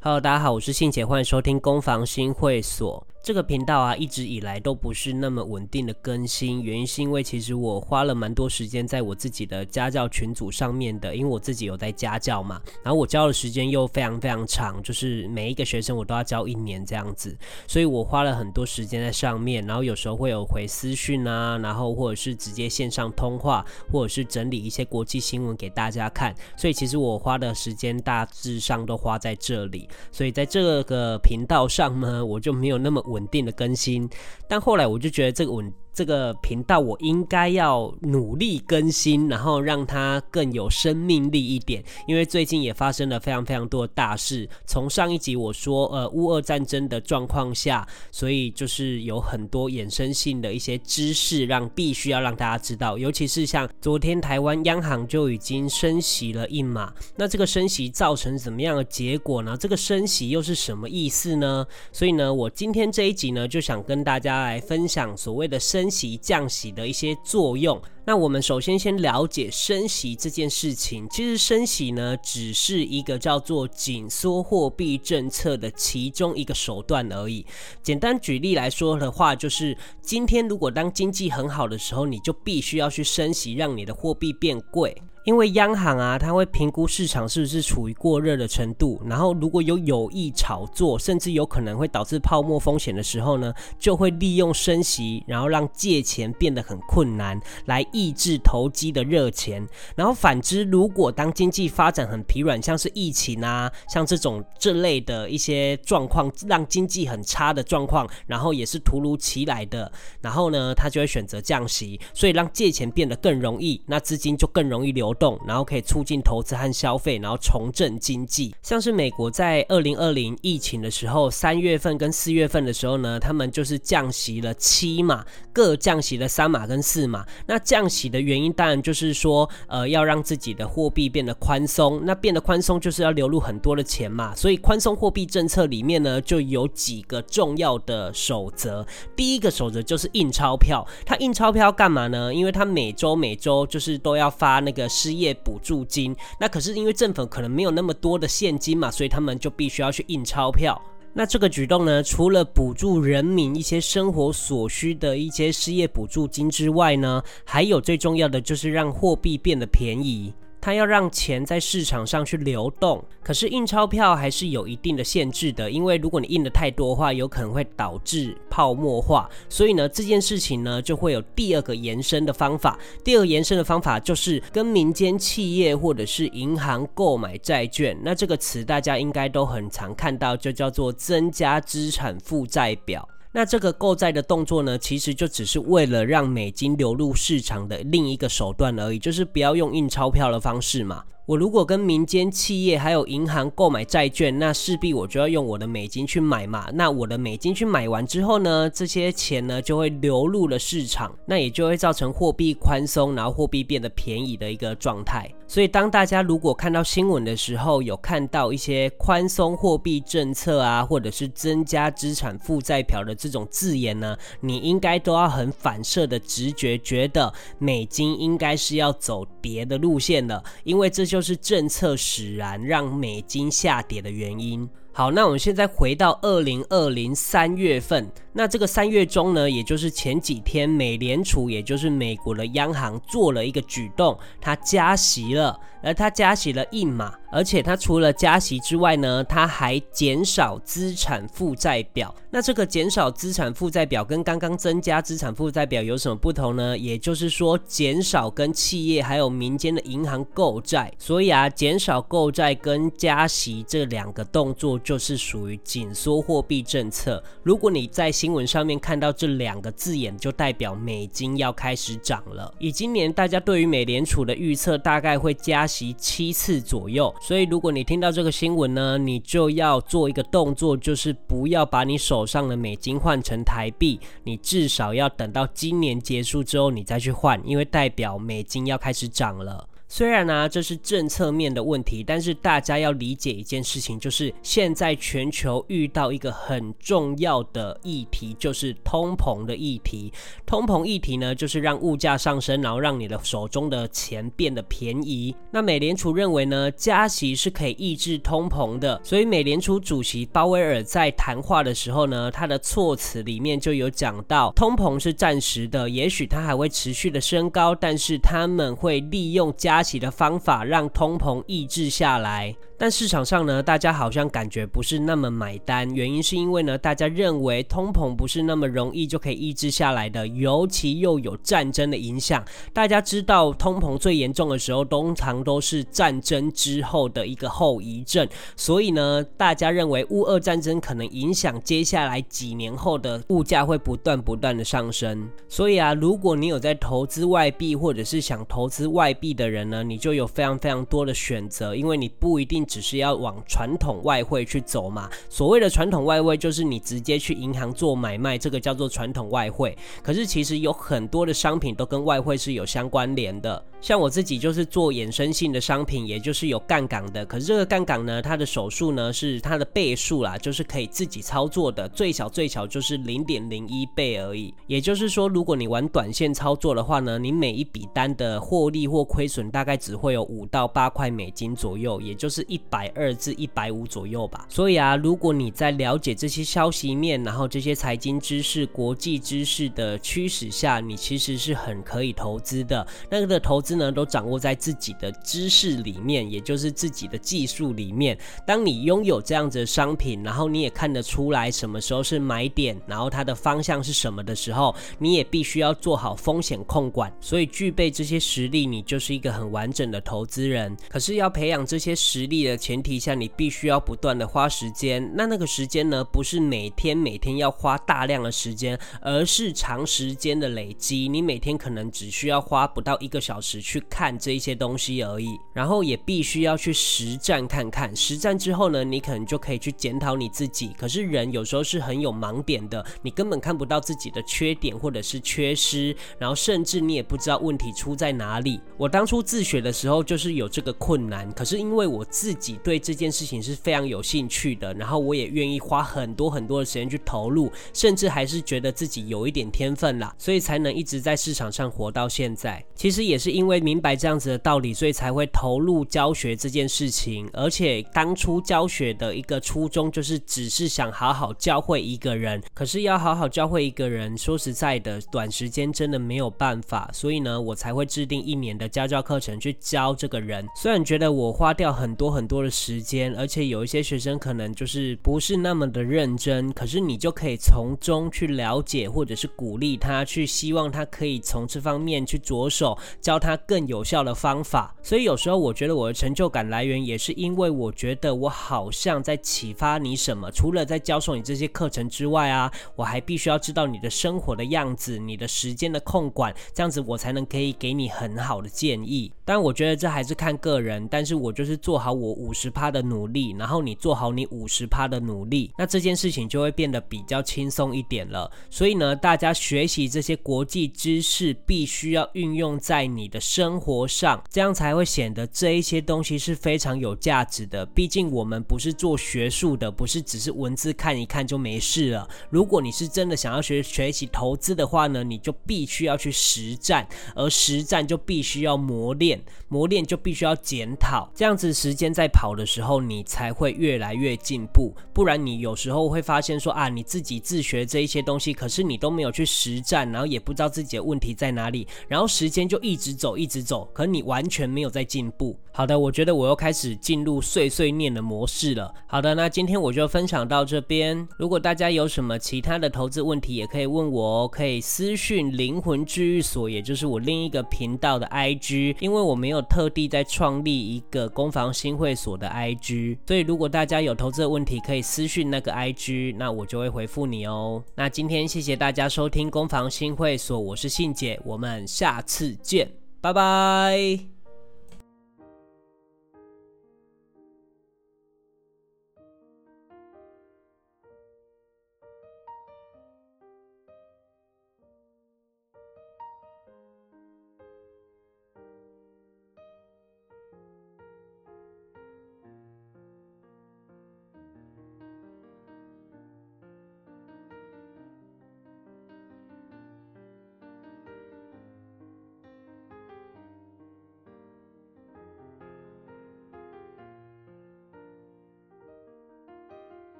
Hello，大家好，我是信姐，欢迎收听攻防新会所。这个频道啊，一直以来都不是那么稳定的更新，原因是因为其实我花了蛮多时间在我自己的家教群组上面的，因为我自己有在家教嘛，然后我教的时间又非常非常长，就是每一个学生我都要教一年这样子，所以我花了很多时间在上面，然后有时候会有回私讯啊，然后或者是直接线上通话，或者是整理一些国际新闻给大家看，所以其实我花的时间大致上都花在这里，所以在这个频道上呢，我就没有那么稳。稳定的更新，但后来我就觉得这个稳。这个频道我应该要努力更新，然后让它更有生命力一点。因为最近也发生了非常非常多的大事。从上一集我说，呃，乌俄战争的状况下，所以就是有很多衍生性的一些知识，让必须要让大家知道。尤其是像昨天台湾央行就已经升息了一码，那这个升息造成怎么样的结果呢？这个升息又是什么意思呢？所以呢，我今天这一集呢，就想跟大家来分享所谓的升。升息降息的一些作用。那我们首先先了解升息这件事情。其实升息呢，只是一个叫做紧缩货币政策的其中一个手段而已。简单举例来说的话，就是今天如果当经济很好的时候，你就必须要去升息，让你的货币变贵。因为央行啊，它会评估市场是不是处于过热的程度，然后如果有有意炒作，甚至有可能会导致泡沫风险的时候呢，就会利用升息，然后让借钱变得很困难，来抑制投机的热钱。然后反之，如果当经济发展很疲软，像是疫情啊，像这种这类的一些状况，让经济很差的状况，然后也是突如其来的，然后呢，他就会选择降息，所以让借钱变得更容易，那资金就更容易流。动，然后可以促进投资和消费，然后重振经济。像是美国在二零二零疫情的时候，三月份跟四月份的时候呢，他们就是降息了七码，各降息了三码跟四码。那降息的原因当然就是说，呃，要让自己的货币变得宽松。那变得宽松就是要流入很多的钱嘛。所以宽松货币政策里面呢，就有几个重要的守则。第一个守则就是印钞票。它印钞票干嘛呢？因为它每周每周就是都要发那个。失业补助金，那可是因为政府可能没有那么多的现金嘛，所以他们就必须要去印钞票。那这个举动呢，除了补助人民一些生活所需的一些失业补助金之外呢，还有最重要的就是让货币变得便宜。它要让钱在市场上去流动，可是印钞票还是有一定的限制的，因为如果你印的太多的话，有可能会导致泡沫化。所以呢，这件事情呢就会有第二个延伸的方法。第二个延伸的方法就是跟民间企业或者是银行购买债券。那这个词大家应该都很常看到，就叫做增加资产负债表。那这个购债的动作呢，其实就只是为了让美金流入市场的另一个手段而已，就是不要用印钞票的方式嘛。我如果跟民间企业还有银行购买债券，那势必我就要用我的美金去买嘛。那我的美金去买完之后呢，这些钱呢就会流入了市场，那也就会造成货币宽松，然后货币变得便宜的一个状态。所以当大家如果看到新闻的时候，有看到一些宽松货币政策啊，或者是增加资产负债表的这种字眼呢，你应该都要很反射的直觉觉得美金应该是要走跌的路线了，因为这就。就是政策使然，让美金下跌的原因。好，那我们现在回到二零二零三月份。那这个三月中呢，也就是前几天，美联储，也就是美国的央行做了一个举动，它加息了，而它加息了一码，而且它除了加息之外呢，它还减少资产负债表。那这个减少资产负债表跟刚刚增加资产负债表有什么不同呢？也就是说，减少跟企业还有民间的银行购债。所以啊，减少购债跟加息这两个动作，就是属于紧缩货币政策。如果你在新新闻上面看到这两个字眼，就代表美金要开始涨了。以今年大家对于美联储的预测，大概会加息七次左右。所以如果你听到这个新闻呢，你就要做一个动作，就是不要把你手上的美金换成台币，你至少要等到今年结束之后你再去换，因为代表美金要开始涨了。虽然呢这是政策面的问题，但是大家要理解一件事情，就是现在全球遇到一个很重要的议题，就是通膨的议题。通膨议题呢，就是让物价上升，然后让你的手中的钱变得便宜。那美联储认为呢，加息是可以抑制通膨的，所以美联储主席鲍威尔在谈话的时候呢，他的措辞里面就有讲到，通膨是暂时的，也许它还会持续的升高，但是他们会利用加加息的方法让通膨抑制下来。但市场上呢，大家好像感觉不是那么买单，原因是因为呢，大家认为通膨不是那么容易就可以抑制下来的，尤其又有战争的影响。大家知道，通膨最严重的时候，通常都是战争之后的一个后遗症。所以呢，大家认为乌俄战争可能影响接下来几年后的物价会不断不断的上升。所以啊，如果你有在投资外币或者是想投资外币的人呢，你就有非常非常多的选择，因为你不一定。只是要往传统外汇去走嘛？所谓的传统外汇就是你直接去银行做买卖，这个叫做传统外汇。可是其实有很多的商品都跟外汇是有相关联的。像我自己就是做衍生性的商品，也就是有杠杆的。可是这个杠杆呢，它的手数呢是它的倍数啦，就是可以自己操作的，最小最小就是零点零一倍而已。也就是说，如果你玩短线操作的话呢，你每一笔单的获利或亏损大概只会有五到八块美金左右，也就是一百二至一百五左右吧。所以啊，如果你在了解这些消息面，然后这些财经知识、国际知识的驱使下，你其实是很可以投资的。那个的投资。资呢都掌握在自己的知识里面，也就是自己的技术里面。当你拥有这样子的商品，然后你也看得出来什么时候是买点，然后它的方向是什么的时候，你也必须要做好风险控管。所以具备这些实力，你就是一个很完整的投资人。可是要培养这些实力的前提下，你必须要不断的花时间。那那个时间呢，不是每天每天要花大量的时间，而是长时间的累积。你每天可能只需要花不到一个小时。去看这一些东西而已，然后也必须要去实战看看。实战之后呢，你可能就可以去检讨你自己。可是人有时候是很有盲点的，你根本看不到自己的缺点或者是缺失，然后甚至你也不知道问题出在哪里。我当初自学的时候就是有这个困难，可是因为我自己对这件事情是非常有兴趣的，然后我也愿意花很多很多的时间去投入，甚至还是觉得自己有一点天分啦，所以才能一直在市场上活到现在。其实也是因。因为明白这样子的道理，所以才会投入教学这件事情。而且当初教学的一个初衷，就是只是想好好教会一个人。可是要好好教会一个人，说实在的，短时间真的没有办法。所以呢，我才会制定一年的家教课程去教这个人。虽然觉得我花掉很多很多的时间，而且有一些学生可能就是不是那么的认真，可是你就可以从中去了解，或者是鼓励他，去希望他可以从这方面去着手教他。更有效的方法，所以有时候我觉得我的成就感来源也是因为我觉得我好像在启发你什么。除了在教授你这些课程之外啊，我还必须要知道你的生活的样子，你的时间的控管，这样子我才能可以给你很好的建议。但我觉得这还是看个人，但是我就是做好我五十趴的努力，然后你做好你五十趴的努力，那这件事情就会变得比较轻松一点了。所以呢，大家学习这些国际知识，必须要运用在你的。生活上，这样才会显得这一些东西是非常有价值的。毕竟我们不是做学术的，不是只是文字看一看就没事了。如果你是真的想要学学习投资的话呢，你就必须要去实战，而实战就必须要磨练，磨练就必须要检讨。这样子时间在跑的时候，你才会越来越进步。不然你有时候会发现说啊，你自己自学这一些东西，可是你都没有去实战，然后也不知道自己的问题在哪里，然后时间就一直走。一直走，可你完全没有在进步。好的，我觉得我又开始进入碎碎念的模式了。好的，那今天我就分享到这边。如果大家有什么其他的投资问题，也可以问我哦，可以私讯灵魂治愈所，也就是我另一个频道的 IG。因为我没有特地在创立一个攻防新会所的 IG，所以如果大家有投资的问题，可以私讯那个 IG，那我就会回复你哦。那今天谢谢大家收听攻防新会所，我是信姐，我们下次见。拜拜。